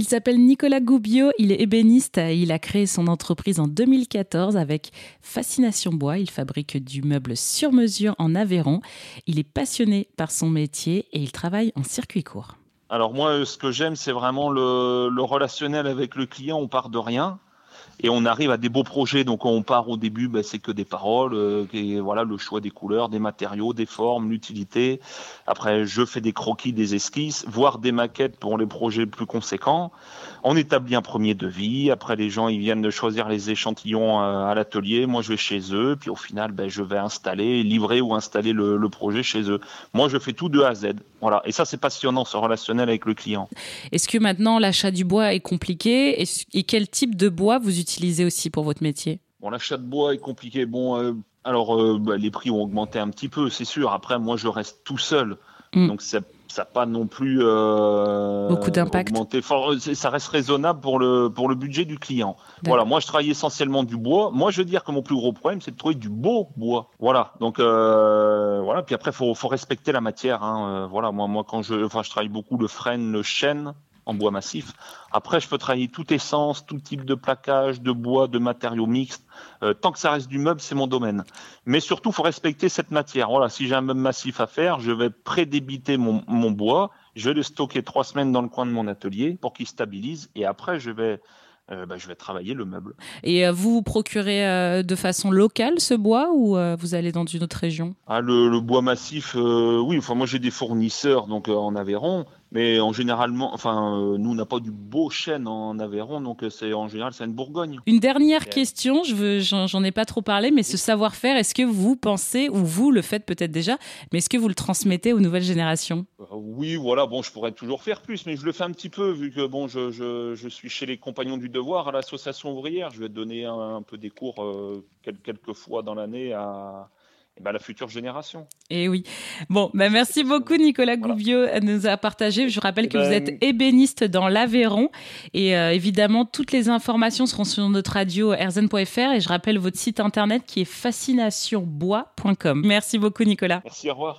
Il s'appelle Nicolas Goubio, il est ébéniste, il a créé son entreprise en 2014 avec Fascination Bois, il fabrique du meuble sur mesure en Aveyron. Il est passionné par son métier et il travaille en circuit court. Alors moi, ce que j'aime, c'est vraiment le, le relationnel avec le client, on part de rien et on arrive à des beaux projets. Donc on part au début, ben, c'est que des paroles, euh, voilà le choix des couleurs, des matériaux, des formes, l'utilité. Après, je fais des croquis, des esquisses, voire des maquettes pour les projets plus conséquents. On établit un premier devis. Après, les gens ils viennent de choisir les échantillons euh, à l'atelier. Moi, je vais chez eux. Puis au final, ben, je vais installer, livrer ou installer le, le projet chez eux. Moi, je fais tout de A à Z. Voilà. Et ça, c'est passionnant, ce relationnel avec le client. Est-ce que maintenant l'achat du bois est compliqué? Et quel type de bois vous utilisez aussi pour votre métier? Bon, l'achat de bois est compliqué. Bon, euh, alors euh, bah, les prix ont augmenté un petit peu, c'est sûr. Après, moi, je reste tout seul, mm. donc ça n'a pas non plus euh, beaucoup d'impact? Ça reste raisonnable pour le pour le budget du client. Voilà, moi, je travaille essentiellement du bois. Moi, je veux dire que mon plus gros problème, c'est de trouver du beau bois. Voilà, donc voilà. Puis après, faut faut respecter la matière. Hein. voilà, moi, moi, quand je, enfin, je travaille beaucoup le frêne, le chêne en bois massif. Après, je peux travailler toute essence, tout type de plaquage, de bois, de matériaux mixtes. Euh, tant que ça reste du meuble, c'est mon domaine. Mais surtout, il faut respecter cette matière. Voilà, si j'ai un meuble massif à faire, je vais prédébiter mon, mon bois. Je vais le stocker trois semaines dans le coin de mon atelier pour qu'il stabilise. Et après, je vais euh, bah, je vais travailler le meuble. Et euh, vous vous procurez de façon locale ce bois ou vous allez dans une autre région? Ah, le, le, bois massif, oui. Enfin, moi j'ai des fournisseurs donc en Aveyron, mais en généralement, enfin, euh, nous, on n'a pas du beau chêne en Aveyron, donc euh, c'est en général, c'est une Bourgogne. Une dernière question, je veux, j'en, ai pas trop parlé, mais ce savoir-faire, est-ce que vous pensez, ou vous le faites peut-être déjà, mais est-ce que vous le transmettez aux nouvelles générations? Euh, Oui, voilà, bon, je pourrais toujours faire plus, mais je le fais un petit peu, vu que bon, je, je, je suis chez les Compagnons du Devoir à l'association ouvrière, je vais donner un, peu des cours quelques fois dans l'année à bah, la future génération. Et eh oui. Bon, bah, merci beaucoup Nicolas Gouvio de nous a partagé. Je rappelle que vous ben, êtes ébéniste dans l'Aveyron et euh, évidemment toutes les informations seront sur notre radio erzen.fr et je rappelle votre site internet qui est fascinationbois.com. Merci beaucoup Nicolas. Merci, au revoir.